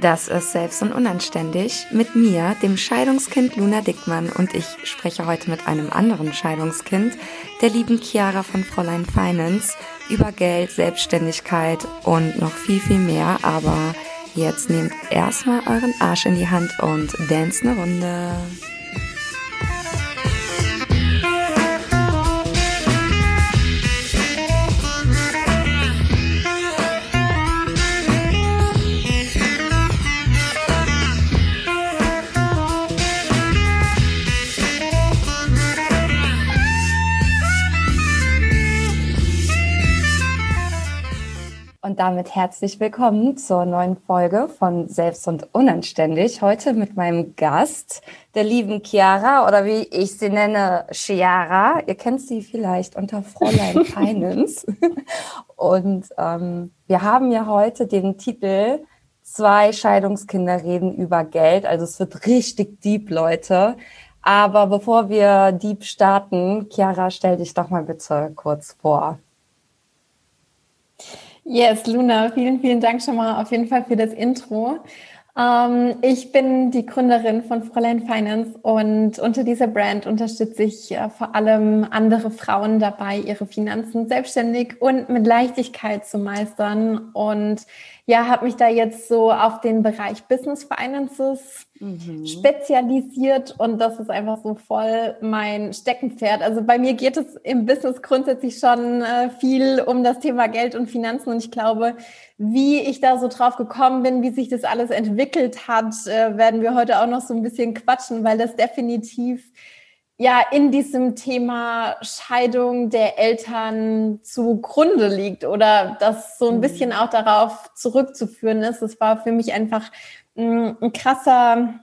Das ist Selbst und Unanständig mit mir, dem Scheidungskind Luna Dickmann und ich spreche heute mit einem anderen Scheidungskind, der lieben Chiara von Fräulein Finance, über Geld, Selbstständigkeit und noch viel, viel mehr. Aber jetzt nehmt erstmal euren Arsch in die Hand und dance eine Runde. Und damit herzlich willkommen zur neuen Folge von Selbst und Unanständig. Heute mit meinem Gast, der lieben Chiara oder wie ich sie nenne, Chiara. Ihr kennt sie vielleicht unter Fräulein Finance. und ähm, wir haben ja heute den Titel Zwei Scheidungskinder reden über Geld. Also es wird richtig deep, Leute. Aber bevor wir deep starten, Chiara, stell dich doch mal bitte kurz vor. Yes, Luna, vielen, vielen Dank schon mal auf jeden Fall für das Intro. Ähm, ich bin die Gründerin von Fräulein Finance und unter dieser Brand unterstütze ich äh, vor allem andere Frauen dabei, ihre Finanzen selbstständig und mit Leichtigkeit zu meistern. Und ja, habe mich da jetzt so auf den Bereich Business Finances mhm. spezialisiert und das ist einfach so voll mein Steckenpferd. Also bei mir geht es im Business grundsätzlich schon äh, viel um das Thema Geld und Finanzen und ich glaube, wie ich da so drauf gekommen bin, wie sich das alles entwickelt hat, äh, werden wir heute auch noch so ein bisschen quatschen, weil das definitiv ja in diesem Thema Scheidung der Eltern zugrunde liegt oder das so ein mhm. bisschen auch darauf zurückzuführen ist. Es war für mich einfach ein, ein krasser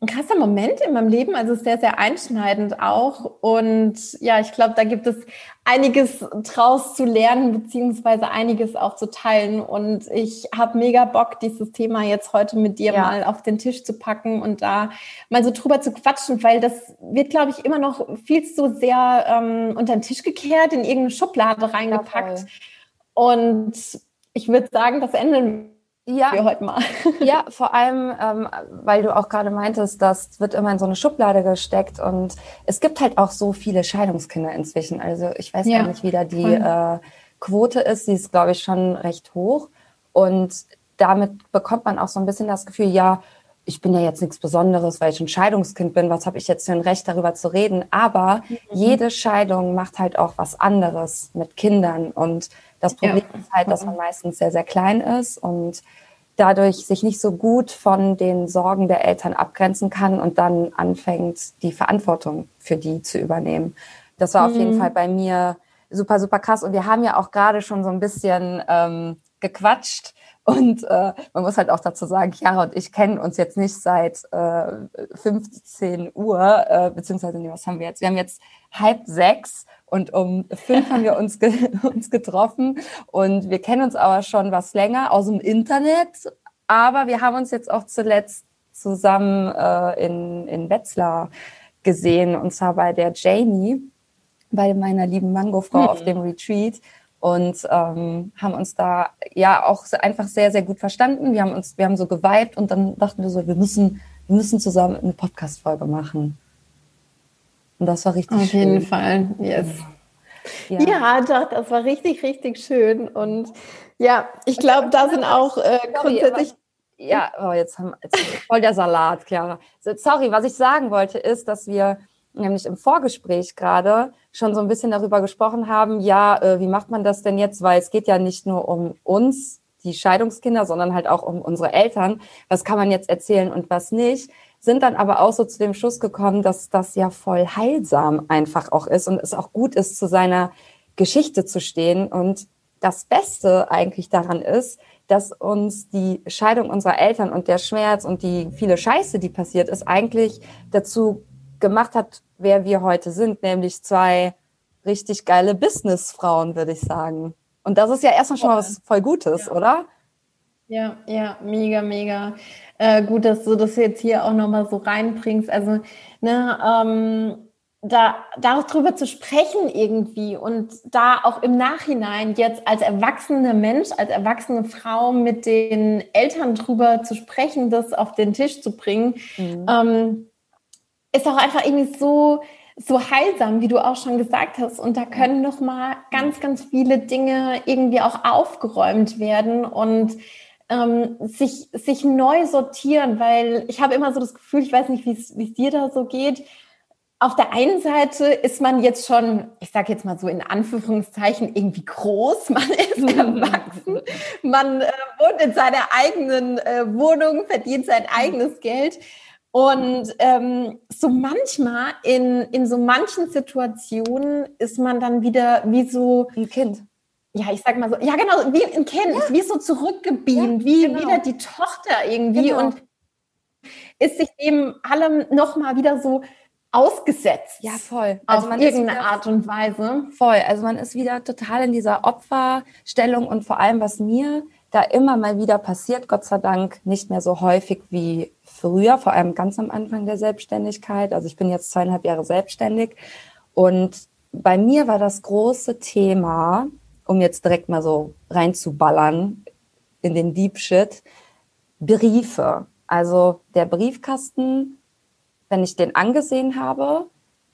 ein krasser Moment in meinem Leben, also sehr, sehr einschneidend auch. Und ja, ich glaube, da gibt es einiges draus zu lernen, beziehungsweise einiges auch zu teilen. Und ich habe mega Bock, dieses Thema jetzt heute mit dir ja. mal auf den Tisch zu packen und da mal so drüber zu quatschen, weil das wird, glaube ich, immer noch viel zu sehr ähm, unter den Tisch gekehrt, in irgendeine Schublade reingepackt. Ja, und ich würde sagen, das Ende ja, für heute mal. ja, vor allem, ähm, weil du auch gerade meintest, das wird immer in so eine Schublade gesteckt und es gibt halt auch so viele Scheidungskinder inzwischen. Also ich weiß ja, gar nicht, wie da die äh, Quote ist. Sie ist, glaube ich, schon recht hoch. Und damit bekommt man auch so ein bisschen das Gefühl, ja, ich bin ja jetzt nichts Besonderes, weil ich ein Scheidungskind bin. Was habe ich jetzt für ein Recht, darüber zu reden? Aber mhm. jede Scheidung macht halt auch was anderes mit Kindern. Und das Problem ja. ist halt, dass man meistens sehr, sehr klein ist und dadurch sich nicht so gut von den Sorgen der Eltern abgrenzen kann und dann anfängt, die Verantwortung für die zu übernehmen. Das war mhm. auf jeden mhm. Fall bei mir super, super krass. Und wir haben ja auch gerade schon so ein bisschen ähm, gequatscht. Und äh, man muss halt auch dazu sagen, Chiara und ich kennen uns jetzt nicht seit äh, 15 Uhr, äh, beziehungsweise, nee, was haben wir jetzt? Wir haben jetzt halb sechs und um fünf haben wir uns, ge uns getroffen und wir kennen uns aber schon was länger aus dem Internet. Aber wir haben uns jetzt auch zuletzt zusammen äh, in, in Wetzlar gesehen und zwar bei der Jamie, bei meiner lieben Mango-Frau mhm. auf dem Retreat und ähm, haben uns da ja auch einfach sehr, sehr gut verstanden. Wir haben uns, wir haben so geweibt und dann dachten wir so, wir müssen, wir müssen zusammen eine Podcast-Folge machen. Und das war richtig Auf schön. Auf jeden Fall, yes. Ja. ja, doch, das war richtig, richtig schön. Und ja, ich glaube, da sind auch äh, grundsätzlich. Ja, oh, jetzt haben jetzt voll der Salat, Clara. Sorry, was ich sagen wollte, ist, dass wir nämlich im Vorgespräch gerade schon so ein bisschen darüber gesprochen haben, ja, äh, wie macht man das denn jetzt? Weil es geht ja nicht nur um uns, die Scheidungskinder, sondern halt auch um unsere Eltern. Was kann man jetzt erzählen und was nicht? Sind dann aber auch so zu dem Schluss gekommen, dass das ja voll heilsam einfach auch ist und es auch gut ist, zu seiner Geschichte zu stehen. Und das Beste eigentlich daran ist, dass uns die Scheidung unserer Eltern und der Schmerz und die viele Scheiße, die passiert ist, eigentlich dazu gemacht hat, wer wir heute sind, nämlich zwei richtig geile Businessfrauen, würde ich sagen. Und das ist ja erstmal schon mal was voll Gutes, ja. oder? Ja, ja, mega, mega. Äh, gut, dass du das jetzt hier auch nochmal so reinbringst. Also, ne, ähm, da darüber zu sprechen irgendwie und da auch im Nachhinein jetzt als erwachsene Mensch, als erwachsene Frau mit den Eltern drüber zu sprechen, das auf den Tisch zu bringen, mhm. ähm, ist auch einfach irgendwie so so heilsam, wie du auch schon gesagt hast. Und da können noch mal ganz, ganz viele Dinge irgendwie auch aufgeräumt werden und ähm, sich, sich neu sortieren, weil ich habe immer so das Gefühl, ich weiß nicht, wie es dir da so geht, auf der einen Seite ist man jetzt schon, ich sage jetzt mal so in Anführungszeichen, irgendwie groß, man ist erwachsen, man äh, wohnt in seiner eigenen äh, Wohnung, verdient sein eigenes Geld. Und ähm, so manchmal in, in so manchen Situationen ist man dann wieder wie so ein Kind. Ja, ich sag mal so, ja genau, wie ein Kind, ja. wie so zurückgebeamt, ja, wie genau. wieder die Tochter irgendwie genau. und ist sich dem allem nochmal wieder so ausgesetzt. Ja, voll. Also auf irgendeine Art und Weise. Voll. Also man ist wieder total in dieser Opferstellung und vor allem, was mir da immer mal wieder passiert, Gott sei Dank nicht mehr so häufig wie früher, vor allem ganz am Anfang der Selbstständigkeit. Also ich bin jetzt zweieinhalb Jahre selbstständig und bei mir war das große Thema, um jetzt direkt mal so reinzuballern in den Deep Shit, Briefe. Also der Briefkasten wenn ich den angesehen habe,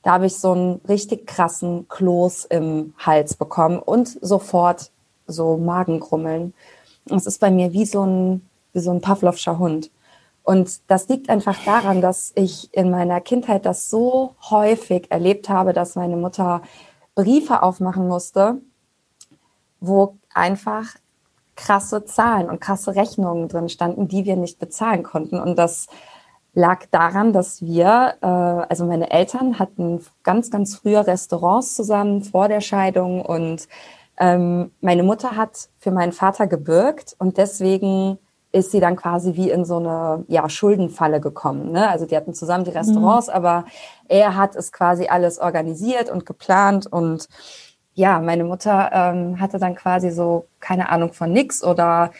da habe ich so einen richtig krassen Kloß im Hals bekommen und sofort so Magenkrummeln. Es ist bei mir wie so ein, wie so ein Pavlovscher Hund. Und das liegt einfach daran, dass ich in meiner Kindheit das so häufig erlebt habe, dass meine Mutter Briefe aufmachen musste, wo einfach krasse Zahlen und krasse Rechnungen drin standen, die wir nicht bezahlen konnten. Und das lag daran, dass wir, äh, also meine Eltern hatten ganz, ganz früher Restaurants zusammen vor der Scheidung und ähm, meine Mutter hat für meinen Vater gebürgt und deswegen ist sie dann quasi wie in so eine ja, Schuldenfalle gekommen. Ne? Also die hatten zusammen die Restaurants, mhm. aber er hat es quasi alles organisiert und geplant und ja, meine Mutter ähm, hatte dann quasi so keine Ahnung von nix oder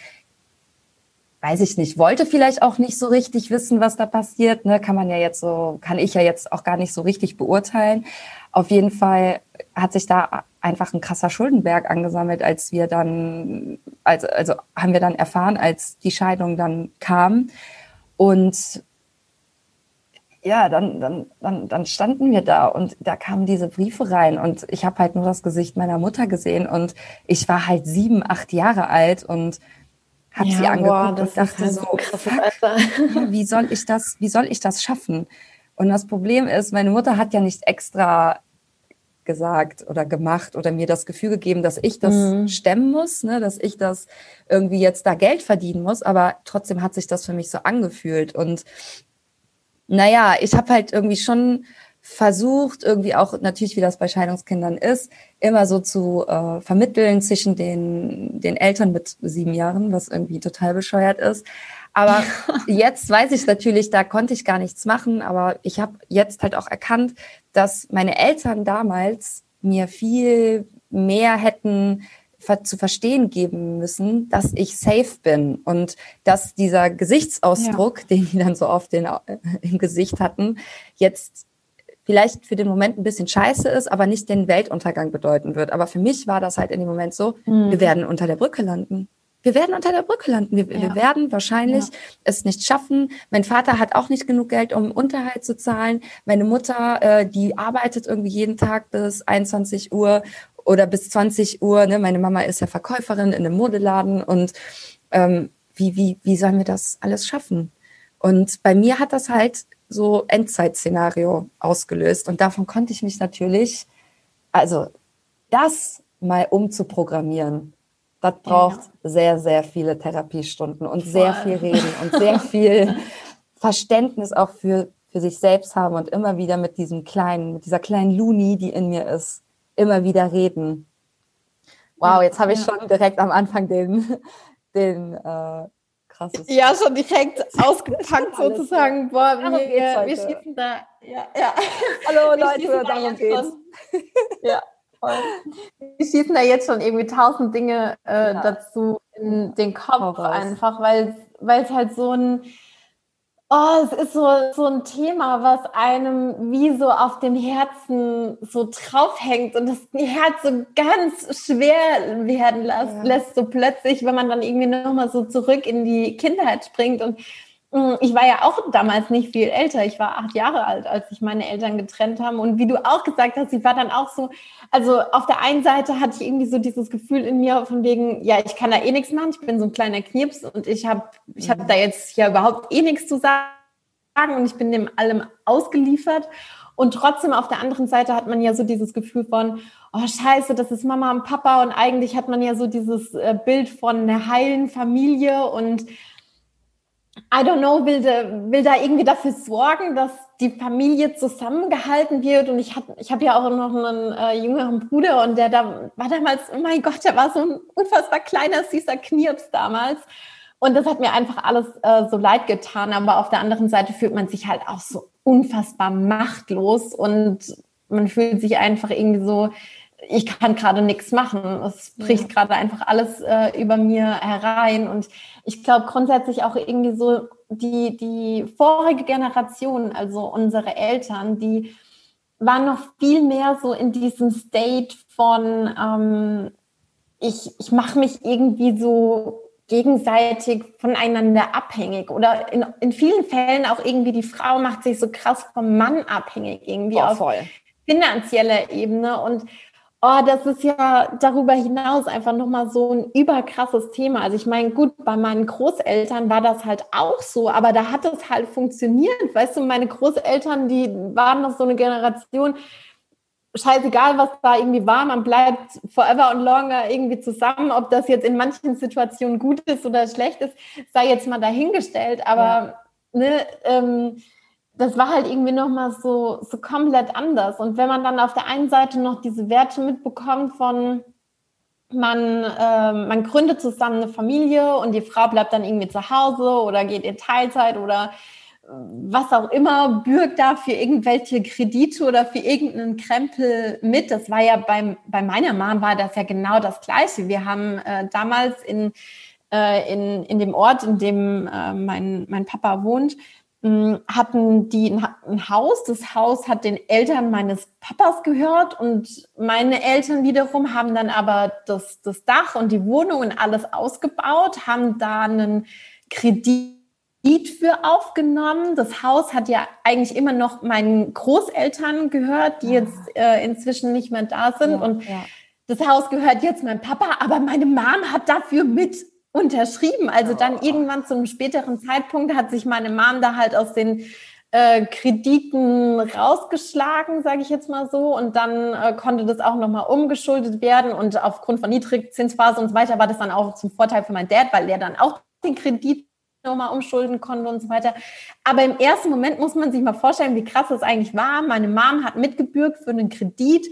weiß ich nicht, wollte vielleicht auch nicht so richtig wissen, was da passiert. Ne? Kann man ja jetzt so, kann ich ja jetzt auch gar nicht so richtig beurteilen. Auf jeden Fall hat sich da einfach ein krasser Schuldenberg angesammelt, als wir dann, also, also haben wir dann erfahren, als die Scheidung dann kam. Und ja, dann, dann, dann, dann standen wir da und da kamen diese Briefe rein und ich habe halt nur das Gesicht meiner Mutter gesehen und ich war halt sieben, acht Jahre alt und habe ja, sie angeguckt boah, und dachte halt so, fuck, wie soll ich das, wie soll ich das schaffen? Und das Problem ist, meine Mutter hat ja nicht extra gesagt oder gemacht oder mir das Gefühl gegeben, dass ich das mhm. stemmen muss, ne, dass ich das irgendwie jetzt da Geld verdienen muss, aber trotzdem hat sich das für mich so angefühlt und naja, ich habe halt irgendwie schon versucht, irgendwie auch natürlich, wie das bei Scheidungskindern ist, immer so zu äh, vermitteln zwischen den, den Eltern mit sieben Jahren, was irgendwie total bescheuert ist. Aber jetzt weiß ich natürlich, da konnte ich gar nichts machen, aber ich habe jetzt halt auch erkannt, dass meine Eltern damals mir viel mehr hätten zu verstehen geben müssen, dass ich safe bin und dass dieser Gesichtsausdruck, ja. den die dann so oft den, äh, im Gesicht hatten, jetzt vielleicht für den Moment ein bisschen scheiße ist, aber nicht den Weltuntergang bedeuten wird. Aber für mich war das halt in dem Moment so, mhm. wir werden unter der Brücke landen. Wir werden unter der Brücke landen. Wir, ja. wir werden wahrscheinlich ja. es nicht schaffen. Mein Vater hat auch nicht genug Geld, um Unterhalt zu zahlen. Meine Mutter, äh, die arbeitet irgendwie jeden Tag bis 21 Uhr oder bis 20 Uhr. Ne? Meine Mama ist ja Verkäuferin in einem Modeladen und ähm, wie, wie, wie sollen wir das alles schaffen? Und bei mir hat das halt so Endzeitszenario ausgelöst. Und davon konnte ich mich natürlich, also das mal umzuprogrammieren, das braucht ja. sehr, sehr viele Therapiestunden und Voll. sehr viel Reden und sehr viel Verständnis auch für, für sich selbst haben und immer wieder mit diesem kleinen, mit dieser kleinen Luni, die in mir ist, immer wieder reden. Wow, jetzt habe ich schon direkt am Anfang den, den äh, krasses. Ja, schon direkt ausgepackt sozusagen. Boah, wir, wir, wir schießen da. Ja, ja. Hallo Leute, darum geht's. ja. Voll. Wir schießen da jetzt schon irgendwie tausend Dinge äh, ja. dazu in den Kopf Horrors. einfach, weil es halt so ein Oh, es ist so, so ein Thema, was einem wie so auf dem Herzen so draufhängt und das Herz so ganz schwer werden lässt, ja. lässt so plötzlich, wenn man dann irgendwie nochmal so zurück in die Kindheit springt und ich war ja auch damals nicht viel älter. Ich war acht Jahre alt, als sich meine Eltern getrennt haben. Und wie du auch gesagt hast, ich war dann auch so, also auf der einen Seite hatte ich irgendwie so dieses Gefühl in mir von wegen, ja, ich kann da eh nichts machen. Ich bin so ein kleiner Knirps und ich habe ich hab da jetzt ja überhaupt eh nichts zu sagen und ich bin dem allem ausgeliefert. Und trotzdem auf der anderen Seite hat man ja so dieses Gefühl von, oh scheiße, das ist Mama und Papa. Und eigentlich hat man ja so dieses äh, Bild von einer heilen Familie und I don't know, will, de, will da irgendwie dafür sorgen, dass die Familie zusammengehalten wird. Und ich habe ich hab ja auch noch einen äh, jüngeren Bruder und der da war damals, oh mein Gott, der war so ein unfassbar kleiner, süßer Knirps damals. Und das hat mir einfach alles äh, so leid getan. Aber auf der anderen Seite fühlt man sich halt auch so unfassbar machtlos und man fühlt sich einfach irgendwie so, ich kann gerade nichts machen. Es bricht gerade einfach alles äh, über mir herein. Und ich glaube grundsätzlich auch irgendwie so die, die vorige Generation, also unsere Eltern, die waren noch viel mehr so in diesem State von, ähm, ich, ich mache mich irgendwie so gegenseitig voneinander abhängig oder in, in vielen Fällen auch irgendwie die Frau macht sich so krass vom Mann abhängig irgendwie oh, auf finanzieller Ebene und Oh, das ist ja darüber hinaus einfach nochmal so ein überkrasses Thema. Also ich meine, gut, bei meinen Großeltern war das halt auch so, aber da hat es halt funktioniert. Weißt du, meine Großeltern, die waren noch so eine Generation, scheißegal, was da irgendwie war, man bleibt forever and longer irgendwie zusammen. Ob das jetzt in manchen Situationen gut ist oder schlecht ist, sei jetzt mal dahingestellt. Aber ja. ne, ähm, das war halt irgendwie nochmal so, so komplett anders. Und wenn man dann auf der einen Seite noch diese Werte mitbekommt von, man, äh, man gründet zusammen eine Familie und die Frau bleibt dann irgendwie zu Hause oder geht in Teilzeit oder äh, was auch immer, bürgt da für irgendwelche Kredite oder für irgendeinen Krempel mit. Das war ja beim, bei meiner Mom war das ja genau das Gleiche. Wir haben äh, damals in, äh, in, in dem Ort, in dem äh, mein, mein Papa wohnt, hatten die ein Haus. Das Haus hat den Eltern meines Papas gehört und meine Eltern wiederum haben dann aber das, das Dach und die Wohnung und alles ausgebaut, haben da einen Kredit für aufgenommen. Das Haus hat ja eigentlich immer noch meinen Großeltern gehört, die ah. jetzt äh, inzwischen nicht mehr da sind. Ja, und ja. das Haus gehört jetzt meinem Papa, aber meine Mom hat dafür mit unterschrieben. Also dann oh. irgendwann zu einem späteren Zeitpunkt hat sich meine Mom da halt aus den äh, Krediten rausgeschlagen, sage ich jetzt mal so. Und dann äh, konnte das auch nochmal umgeschuldet werden. Und aufgrund von Niedrigzinsphase und so weiter war das dann auch zum Vorteil für meinen Dad, weil der dann auch den Kredit nochmal umschulden konnte und so weiter. Aber im ersten Moment muss man sich mal vorstellen, wie krass das eigentlich war. Meine Mom hat mitgebürgt für einen Kredit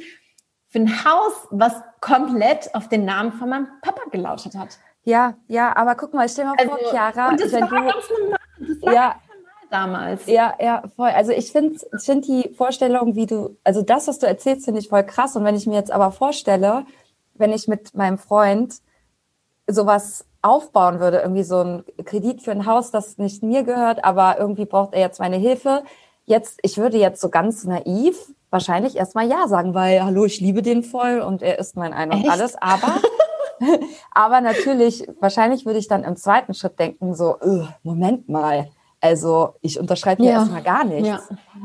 für ein Haus, was komplett auf den Namen von meinem Papa gelautet hat. Ja, ja, aber guck mal, stell mal also, vor, Chiara. Und das war du, ganz normal. Das war ja, damals. Ja, ja, voll. Also ich finde ich find die Vorstellung, wie du, also das, was du erzählst, finde ich voll krass. Und wenn ich mir jetzt aber vorstelle, wenn ich mit meinem Freund sowas aufbauen würde, irgendwie so ein Kredit für ein Haus, das nicht mir gehört, aber irgendwie braucht er jetzt meine Hilfe. Jetzt, ich würde jetzt so ganz naiv wahrscheinlich erstmal ja sagen, weil, hallo, ich liebe den voll und er ist mein Ein und Echt? alles, aber Aber natürlich, wahrscheinlich würde ich dann im zweiten Schritt denken, so, Moment mal, also ich unterschreibe ja. erstmal gar nichts. Ja.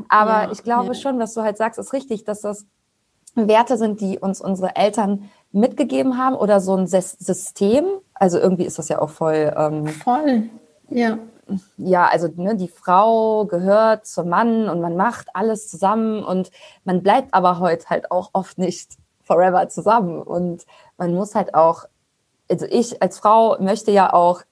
Aber ja. ich glaube schon, was du halt sagst, ist richtig, dass das Werte sind, die uns unsere Eltern mitgegeben haben oder so ein System. Also irgendwie ist das ja auch voll. Ähm, voll, ja. Ja, also ne, die Frau gehört zum Mann und man macht alles zusammen und man bleibt aber heute halt auch oft nicht forever zusammen. Und man muss halt auch, also ich als Frau möchte ja auch,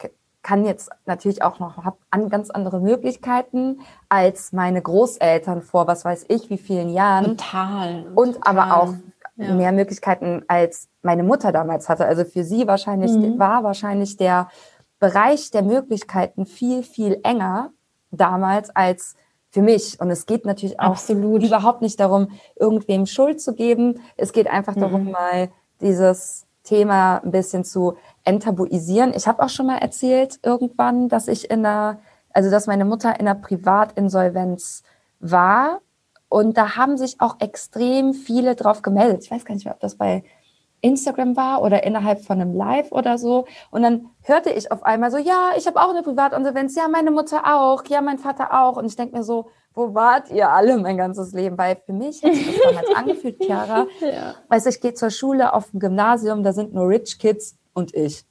kann jetzt natürlich auch noch, habe an ganz andere Möglichkeiten als meine Großeltern vor, was weiß ich, wie vielen Jahren. Total. Und total. aber auch ja. mehr Möglichkeiten als meine Mutter damals hatte. Also für sie wahrscheinlich, mhm. war wahrscheinlich der Bereich der Möglichkeiten viel, viel enger damals als für mich. Und es geht natürlich auch Absolut. überhaupt nicht darum, irgendwem Schuld zu geben. Es geht einfach darum, mhm. mal dieses Thema ein bisschen zu enttabuisieren. Ich habe auch schon mal erzählt irgendwann, dass ich in einer also dass meine Mutter in einer Privatinsolvenz war. Und da haben sich auch extrem viele drauf gemeldet. Ich weiß gar nicht mehr, ob das bei Instagram war oder innerhalb von einem Live oder so. Und dann hörte ich auf einmal so, ja, ich habe auch eine Privatinsolvenz, ja, meine Mutter auch, ja, mein Vater auch. Und ich denke mir so, wo wart ihr alle mein ganzes Leben? Weil für mich hat sich das damals angefühlt, Chiara. Ja. Weißt du, ich gehe zur Schule auf dem Gymnasium, da sind nur Rich Kids und ich.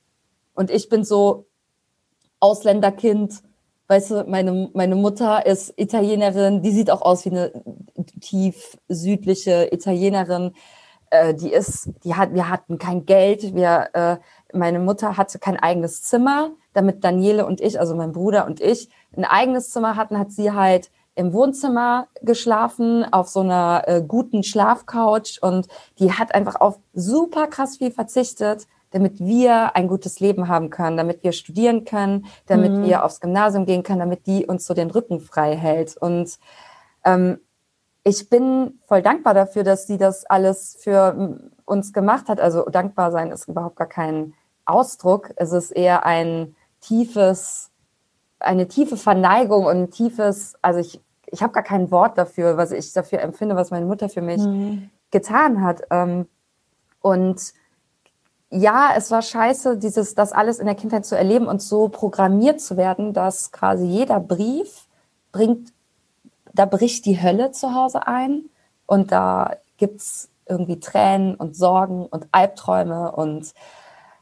Und ich bin so Ausländerkind. Weißt du, meine, meine Mutter ist Italienerin, die sieht auch aus wie eine tief südliche Italienerin äh, die ist, die hat, wir hatten kein Geld, wir, äh, meine Mutter hatte kein eigenes Zimmer, damit Daniele und ich, also mein Bruder und ich, ein eigenes Zimmer hatten, hat sie halt im Wohnzimmer geschlafen, auf so einer äh, guten Schlafcouch und die hat einfach auf super krass viel verzichtet, damit wir ein gutes Leben haben können, damit wir studieren können, damit mhm. wir aufs Gymnasium gehen können, damit die uns so den Rücken frei hält. Und ähm, ich bin voll dankbar dafür, dass sie das alles für uns gemacht hat. Also dankbar sein ist überhaupt gar kein Ausdruck. Es ist eher ein tiefes, eine tiefe Verneigung und ein tiefes, also ich, ich habe gar kein Wort dafür, was ich dafür empfinde, was meine Mutter für mich mhm. getan hat. Ähm, und ja, es war scheiße, dieses, das alles in der Kindheit zu erleben und so programmiert zu werden, dass quasi jeder Brief bringt da bricht die Hölle zu Hause ein und da gibt's irgendwie Tränen und Sorgen und Albträume und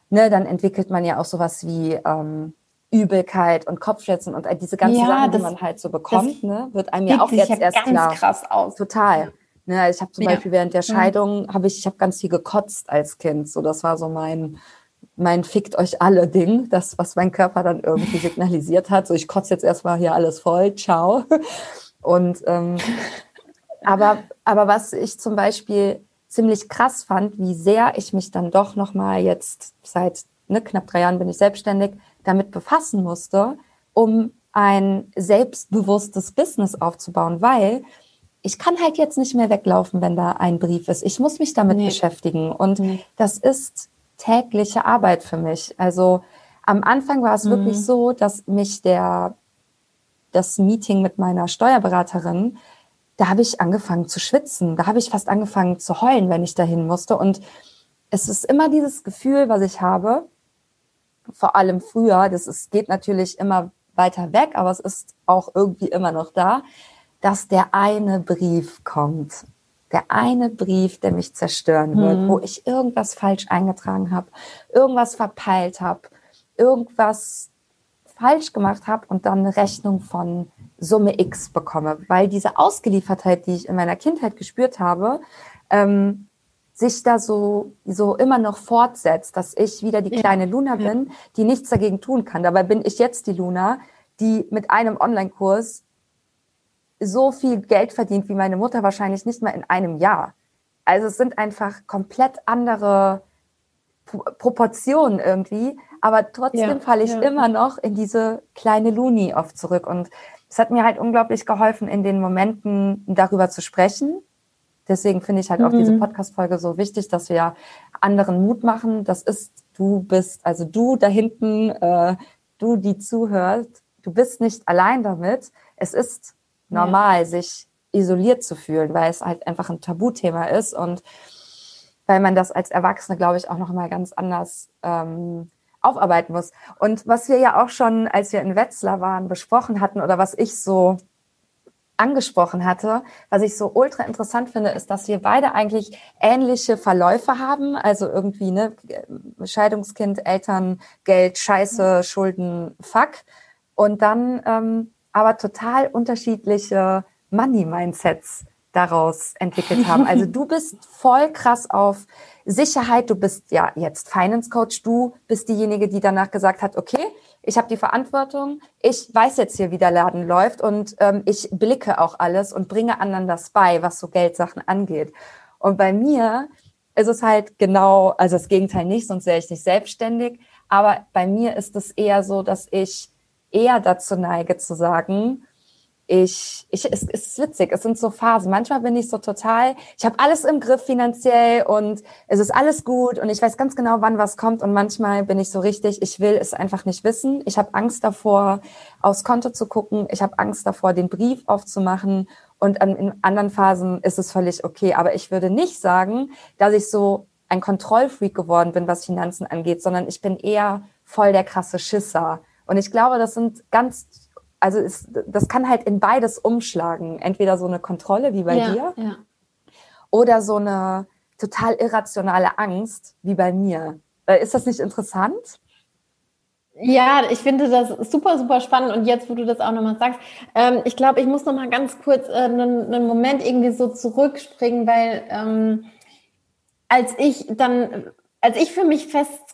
ne, dann entwickelt man ja auch sowas wie ähm, Übelkeit und Kopfschmerzen und diese ganzen ja, Sachen, die man halt so bekommt, ne, wird einem ja auch jetzt ja erst ganz klar. krass aus. Total. Ne, ich habe zum ja. Beispiel während der Scheidung habe ich, ich habe ganz viel gekotzt als Kind. So, das war so mein mein fickt euch alle Ding, das was mein Körper dann irgendwie signalisiert hat. So, ich kotze jetzt erstmal hier alles voll, ciao. Und ähm, aber, aber was ich zum Beispiel ziemlich krass fand, wie sehr ich mich dann doch nochmal jetzt seit ne, knapp drei Jahren bin ich selbstständig, damit befassen musste, um ein selbstbewusstes Business aufzubauen, weil ich kann halt jetzt nicht mehr weglaufen, wenn da ein Brief ist. Ich muss mich damit nee. beschäftigen und nee. das ist tägliche Arbeit für mich. Also am Anfang war es mhm. wirklich so, dass mich der das Meeting mit meiner Steuerberaterin, da habe ich angefangen zu schwitzen. Da habe ich fast angefangen zu heulen, wenn ich dahin musste. Und es ist immer dieses Gefühl, was ich habe, vor allem früher, das ist, geht natürlich immer weiter weg, aber es ist auch irgendwie immer noch da, dass der eine Brief kommt. Der eine Brief, der mich zerstören wird, mhm. wo ich irgendwas falsch eingetragen habe, irgendwas verpeilt habe, irgendwas falsch gemacht habe und dann eine Rechnung von Summe X bekomme, weil diese Ausgeliefertheit, die ich in meiner Kindheit gespürt habe, ähm, sich da so, so immer noch fortsetzt, dass ich wieder die kleine Luna bin, die nichts dagegen tun kann. Dabei bin ich jetzt die Luna, die mit einem Online-Kurs so viel Geld verdient wie meine Mutter wahrscheinlich nicht mal in einem Jahr. Also es sind einfach komplett andere Proportionen irgendwie, aber trotzdem ja, falle ich ja. immer noch in diese kleine Luni oft zurück. Und es hat mir halt unglaublich geholfen, in den Momenten darüber zu sprechen. Deswegen finde ich halt mhm. auch diese mhm. Podcast-Folge so wichtig, dass wir anderen Mut machen. Das ist, du bist, also du da hinten, äh, du, die zuhört, du bist nicht allein damit. Es ist normal, ja. sich isoliert zu fühlen, weil es halt einfach ein Tabuthema ist und weil man das als Erwachsene, glaube ich, auch noch mal ganz anders ähm, aufarbeiten muss. Und was wir ja auch schon, als wir in Wetzlar waren, besprochen hatten oder was ich so angesprochen hatte, was ich so ultra interessant finde, ist, dass wir beide eigentlich ähnliche Verläufe haben. Also irgendwie, ne, Scheidungskind, Eltern, Geld, Scheiße, Schulden, Fuck. Und dann ähm, aber total unterschiedliche Money-Mindsets daraus entwickelt haben. Also du bist voll krass auf Sicherheit, du bist ja jetzt Finance Coach, du bist diejenige, die danach gesagt hat, okay, ich habe die Verantwortung, ich weiß jetzt hier, wie der Laden läuft und ähm, ich blicke auch alles und bringe anderen das bei, was so Geldsachen angeht. Und bei mir ist es halt genau, also das Gegenteil nicht, sonst wäre ich nicht selbstständig. Aber bei mir ist es eher so, dass ich eher dazu neige zu sagen, ich, ich es, es ist witzig, es sind so Phasen. Manchmal bin ich so total, ich habe alles im Griff finanziell und es ist alles gut und ich weiß ganz genau, wann was kommt. Und manchmal bin ich so richtig, ich will es einfach nicht wissen. Ich habe Angst davor, aufs Konto zu gucken. Ich habe Angst davor, den Brief aufzumachen. Und in anderen Phasen ist es völlig okay. Aber ich würde nicht sagen, dass ich so ein Kontrollfreak geworden bin, was Finanzen angeht, sondern ich bin eher voll der krasse Schisser. Und ich glaube, das sind ganz also es, das kann halt in beides umschlagen. Entweder so eine Kontrolle wie bei ja, dir ja. oder so eine total irrationale Angst wie bei mir. Äh, ist das nicht interessant? Ja, ich finde das super, super spannend. Und jetzt, wo du das auch nochmal sagst, ähm, ich glaube, ich muss nochmal ganz kurz äh, einen, einen, Moment irgendwie so zurückspringen, weil ähm, als ich dann als ich für mich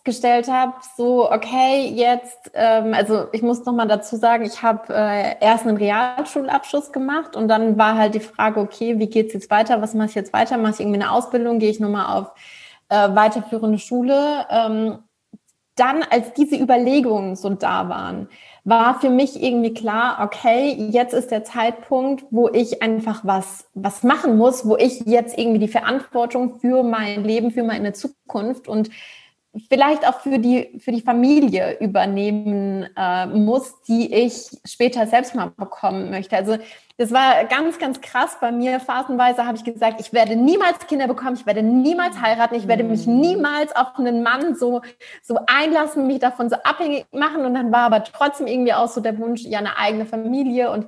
festgestellt habe, so, okay, jetzt, ähm, also ich muss noch mal dazu sagen, ich habe äh, erst einen Realschulabschluss gemacht und dann war halt die Frage, okay, wie geht's jetzt weiter? Was mache ich jetzt weiter? Mache ich irgendwie eine Ausbildung? Gehe ich nochmal auf äh, weiterführende Schule? Ähm, dann, als diese Überlegungen so da waren, war für mich irgendwie klar, okay, jetzt ist der Zeitpunkt, wo ich einfach was, was machen muss, wo ich jetzt irgendwie die Verantwortung für mein Leben, für meine Zukunft und vielleicht auch für die, für die Familie übernehmen äh, muss, die ich später selbst mal bekommen möchte. Also das war ganz, ganz krass bei mir. Phasenweise habe ich gesagt, ich werde niemals Kinder bekommen, ich werde niemals heiraten, ich werde mich mhm. niemals auf einen Mann so, so einlassen, mich davon so abhängig machen. Und dann war aber trotzdem irgendwie auch so der Wunsch, ja, eine eigene Familie und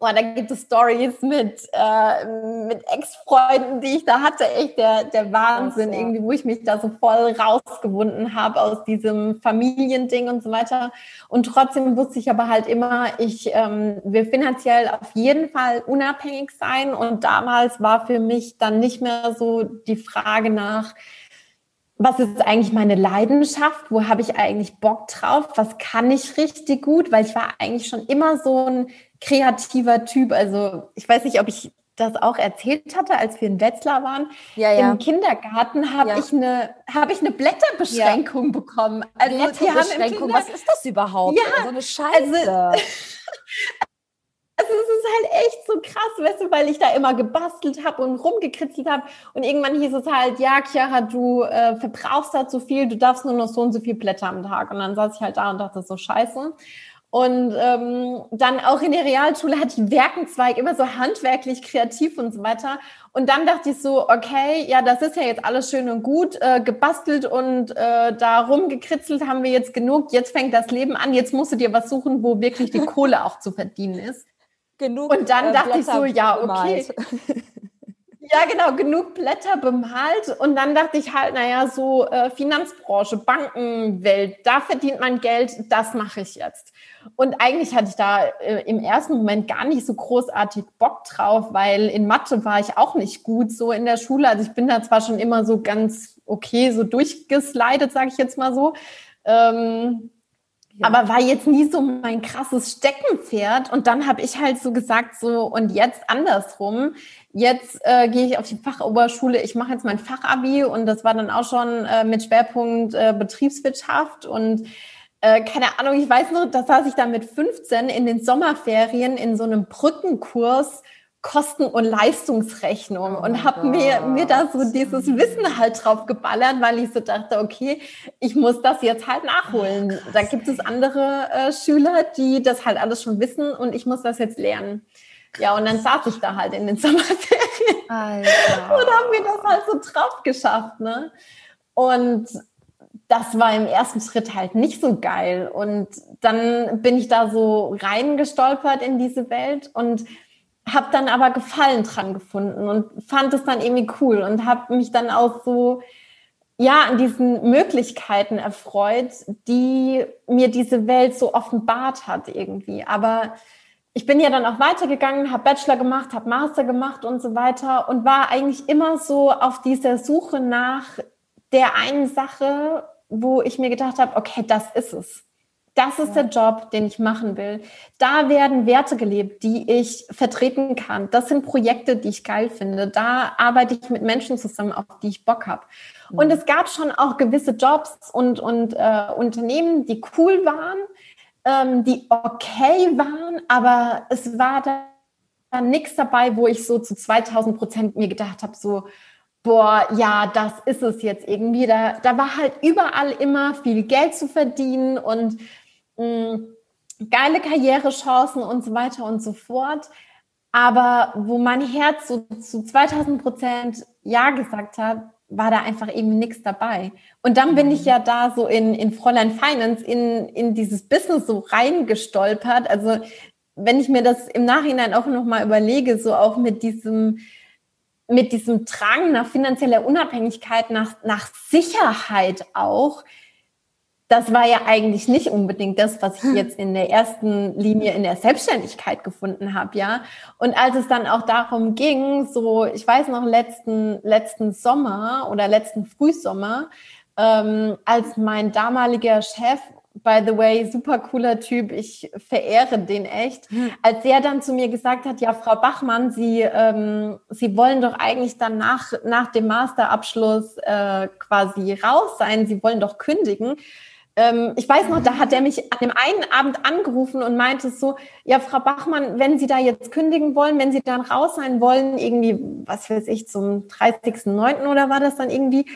Oh, da gibt es Stories mit, äh, mit Ex-Freunden, die ich da hatte. Echt der, der Wahnsinn, ja. irgendwie, wo ich mich da so voll rausgewunden habe aus diesem Familiending und so weiter. Und trotzdem wusste ich aber halt immer, ich ähm, will finanziell auf jeden Fall unabhängig sein. Und damals war für mich dann nicht mehr so die Frage nach, was ist eigentlich meine Leidenschaft? Wo habe ich eigentlich Bock drauf? Was kann ich richtig gut? Weil ich war eigentlich schon immer so ein kreativer Typ. Also ich weiß nicht, ob ich das auch erzählt hatte, als wir in Wetzlar waren. Ja, ja. Im Kindergarten habe ja. ich eine habe ich eine Blätterbeschränkung bekommen. Also Blätterbeschränkung, was ist das überhaupt? Ja, so eine Scheiße. Also, Also es ist halt echt so krass, weißt du, weil ich da immer gebastelt habe und rumgekritzelt habe. Und irgendwann hieß es halt, ja, Chiara, du äh, verbrauchst halt so viel, du darfst nur noch so und so viel Blätter am Tag. Und dann saß ich halt da und dachte so, scheiße. Und ähm, dann auch in der Realschule hatte ich einen Werkenzweig, immer so handwerklich, kreativ und so weiter. Und dann dachte ich so, okay, ja, das ist ja jetzt alles schön und gut, äh, gebastelt und äh, da rumgekritzelt haben wir jetzt genug. Jetzt fängt das Leben an, jetzt musst du dir was suchen, wo wirklich die Kohle auch zu verdienen ist genug. Und dann äh, dachte ich so, ja, okay. Ja, genau, genug Blätter bemalt. Und dann dachte ich halt, naja, so äh, Finanzbranche, Bankenwelt, da verdient man Geld, das mache ich jetzt. Und eigentlich hatte ich da äh, im ersten Moment gar nicht so großartig Bock drauf, weil in Mathe war ich auch nicht gut so in der Schule. Also ich bin da zwar schon immer so ganz okay, so durchgeslidet, sage ich jetzt mal so. Ähm, ja. Aber war jetzt nie so mein krasses Steckenpferd. Und dann habe ich halt so gesagt, so und jetzt andersrum. Jetzt äh, gehe ich auf die Fachoberschule, ich mache jetzt mein Fachabi und das war dann auch schon äh, mit Schwerpunkt äh, Betriebswirtschaft und äh, keine Ahnung, ich weiß noch, da saß ich dann mit 15 in den Sommerferien in so einem Brückenkurs Kosten- und Leistungsrechnung oh und habe mir, mir da so dieses Wissen halt drauf geballert, weil ich so dachte, okay, ich muss das jetzt halt nachholen. Oh, da gibt es andere äh, Schüler, die das halt alles schon wissen und ich muss das jetzt lernen. Ja, und dann saß ich da halt in den Sommerferien Alter. und habe mir das halt so drauf geschafft, ne? Und das war im ersten Schritt halt nicht so geil. Und dann bin ich da so reingestolpert in diese Welt und habe dann aber Gefallen dran gefunden und fand es dann irgendwie cool und habe mich dann auch so ja an diesen Möglichkeiten erfreut, die mir diese Welt so offenbart hat irgendwie. Aber ich bin ja dann auch weitergegangen, habe Bachelor gemacht, habe Master gemacht und so weiter und war eigentlich immer so auf dieser Suche nach der einen Sache, wo ich mir gedacht habe, okay, das ist es. Das ist ja. der Job, den ich machen will. Da werden Werte gelebt, die ich vertreten kann. Das sind Projekte, die ich geil finde. Da arbeite ich mit Menschen zusammen, auf die ich Bock habe. Mhm. Und es gab schon auch gewisse Jobs und, und äh, Unternehmen, die cool waren, ähm, die okay waren, aber es war dann nichts dabei, wo ich so zu 2000 Prozent mir gedacht habe, so, boah, ja, das ist es jetzt irgendwie. Da, da war halt überall immer viel Geld zu verdienen und mh, mm, geile Karrierechancen und so weiter und so fort. Aber wo mein Herz so zu 2000 Prozent Ja gesagt hat, war da einfach eben nichts dabei. Und dann bin ich mhm. ja da so in, in Fräulein Finance, in, in dieses Business so reingestolpert. Also wenn ich mir das im Nachhinein auch nochmal überlege, so auch mit diesem, mit diesem Drang nach finanzieller Unabhängigkeit, nach, nach Sicherheit auch, das war ja eigentlich nicht unbedingt das, was ich hm. jetzt in der ersten Linie in der Selbstständigkeit gefunden habe, ja. Und als es dann auch darum ging, so, ich weiß noch, letzten, letzten Sommer oder letzten Frühsommer, ähm, als mein damaliger Chef, by the way, super cooler Typ, ich verehre den echt, hm. als er dann zu mir gesagt hat, ja, Frau Bachmann, Sie, ähm, Sie wollen doch eigentlich dann nach, nach dem Masterabschluss äh, quasi raus sein, Sie wollen doch kündigen ähm, ich weiß noch, da hat er mich an dem einen Abend angerufen und meinte so, ja, Frau Bachmann, wenn Sie da jetzt kündigen wollen, wenn Sie dann raus sein wollen, irgendwie, was weiß ich, zum 30.09. oder war das dann irgendwie,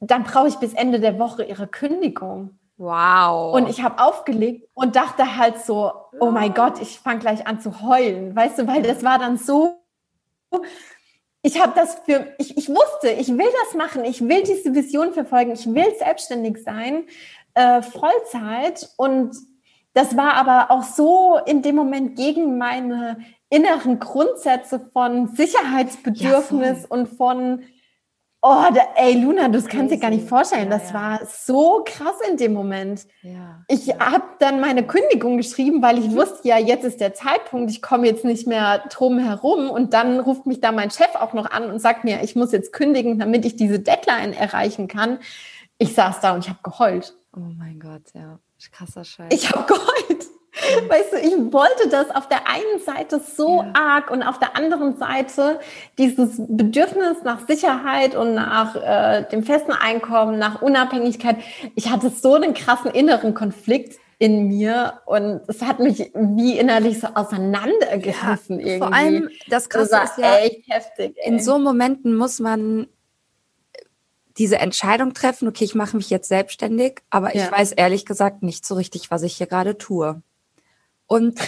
dann brauche ich bis Ende der Woche Ihre Kündigung. Wow. Und ich habe aufgelegt und dachte halt so, oh mein Gott, ich fange gleich an zu heulen, weißt du, weil das war dann so, ich habe das für, ich, ich wusste, ich will das machen, ich will diese Vision verfolgen, ich will selbstständig sein äh, Vollzeit. Und das war aber auch so in dem Moment gegen meine inneren Grundsätze von Sicherheitsbedürfnis ja, und von Oh, da, ey, Luna, das kannst dir gar nicht vorstellen. Ja, das ja. war so krass in dem Moment. Ja, ich ja. habe dann meine Kündigung geschrieben, weil ich mhm. wusste, ja, jetzt ist der Zeitpunkt, ich komme jetzt nicht mehr drum herum. Und dann ruft mich da mein Chef auch noch an und sagt mir, ich muss jetzt kündigen, damit ich diese Deadline erreichen kann. Ich saß da und ich habe geheult. Oh mein Gott, ja. Krasser Scheiß. Ich habe geheult. Weißt du, ich wollte das auf der einen Seite so ja. arg und auf der anderen Seite dieses Bedürfnis nach Sicherheit und nach äh, dem festen Einkommen, nach Unabhängigkeit. Ich hatte so einen krassen inneren Konflikt in mir und es hat mich wie innerlich so auseinandergerissen ja, irgendwie. Vor allem das Krasse das ist ja echt heftig. Ey. In so Momenten muss man diese Entscheidung treffen, okay, ich mache mich jetzt selbstständig, aber ja. ich weiß ehrlich gesagt nicht so richtig, was ich hier gerade tue. Und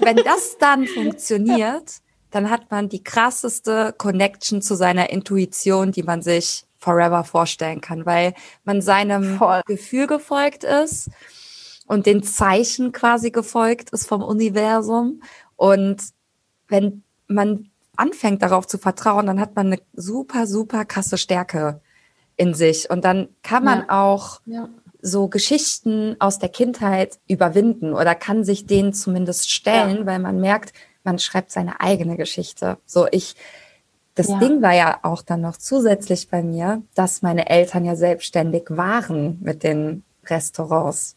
wenn das dann funktioniert, dann hat man die krasseste Connection zu seiner Intuition, die man sich forever vorstellen kann, weil man seinem Voll. Gefühl gefolgt ist und den Zeichen quasi gefolgt ist vom Universum. Und wenn man anfängt darauf zu vertrauen, dann hat man eine super, super krasse Stärke in sich. Und dann kann man ja. auch ja. So Geschichten aus der Kindheit überwinden oder kann sich denen zumindest stellen, ja. weil man merkt, man schreibt seine eigene Geschichte. So ich, das Ding war ja auch dann noch zusätzlich bei mir, dass meine Eltern ja selbstständig waren mit den Restaurants.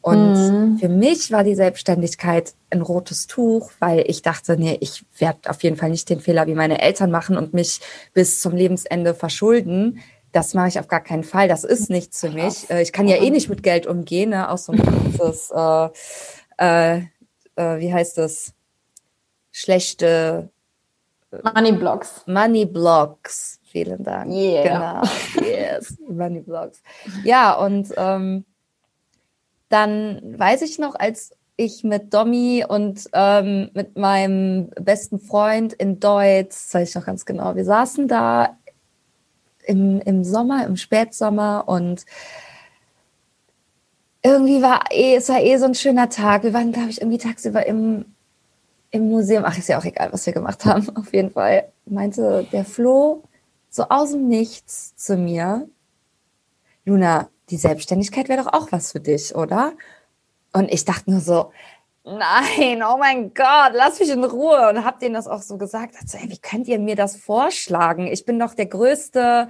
Und mhm. für mich war die Selbstständigkeit ein rotes Tuch, weil ich dachte, nee, ich werde auf jeden Fall nicht den Fehler wie meine Eltern machen und mich bis zum Lebensende verschulden das mache ich auf gar keinen Fall. Das ist nichts für mich. Äh, ich kann ja eh nicht mit Geld umgehen, ne? Auch so ein kurzes, äh, äh, äh, wie heißt das? Schlechte Money Blocks. Money Blocks. Vielen Dank. Yeah. Genau. Yes. Money Blocks. Ja, und ähm, dann weiß ich noch, als ich mit Domi und ähm, mit meinem besten Freund in Deutsch, das weiß ich noch ganz genau, wir saßen da im, im Sommer, im Spätsommer und irgendwie war eh, es war eh so ein schöner Tag. Wir waren, glaube ich, irgendwie tagsüber im, im Museum. Ach, ist ja auch egal, was wir gemacht haben. Auf jeden Fall meinte der Flo so aus dem Nichts zu mir, Luna, die Selbstständigkeit wäre doch auch was für dich, oder? Und ich dachte nur so, nein, oh mein Gott, lass mich in Ruhe. Und hab denen das auch so gesagt. Also, ey, wie könnt ihr mir das vorschlagen? Ich bin doch der größte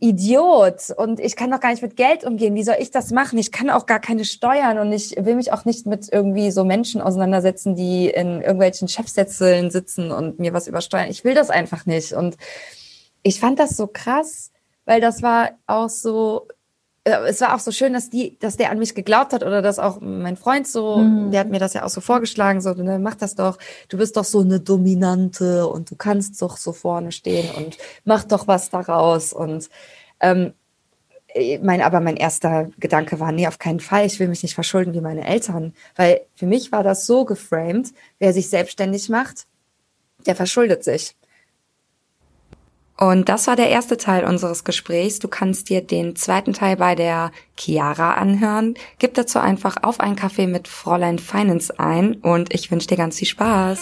Idiot und ich kann doch gar nicht mit Geld umgehen. Wie soll ich das machen? Ich kann auch gar keine Steuern und ich will mich auch nicht mit irgendwie so Menschen auseinandersetzen, die in irgendwelchen Chefsitzeln sitzen und mir was übersteuern. Ich will das einfach nicht. Und ich fand das so krass, weil das war auch so es war auch so schön, dass die, dass der an mich geglaubt hat oder dass auch mein Freund so, mhm. der hat mir das ja auch so vorgeschlagen, so, ne, mach das doch, du bist doch so eine Dominante und du kannst doch so vorne stehen und mach doch was daraus und ähm, mein, aber mein erster Gedanke war, nee, auf keinen Fall, ich will mich nicht verschulden wie meine Eltern, weil für mich war das so geframed, wer sich selbstständig macht, der verschuldet sich. Und das war der erste Teil unseres Gesprächs. Du kannst dir den zweiten Teil bei der Chiara anhören. Gib dazu einfach auf einen Kaffee mit Fräulein Finance ein und ich wünsche dir ganz viel Spaß.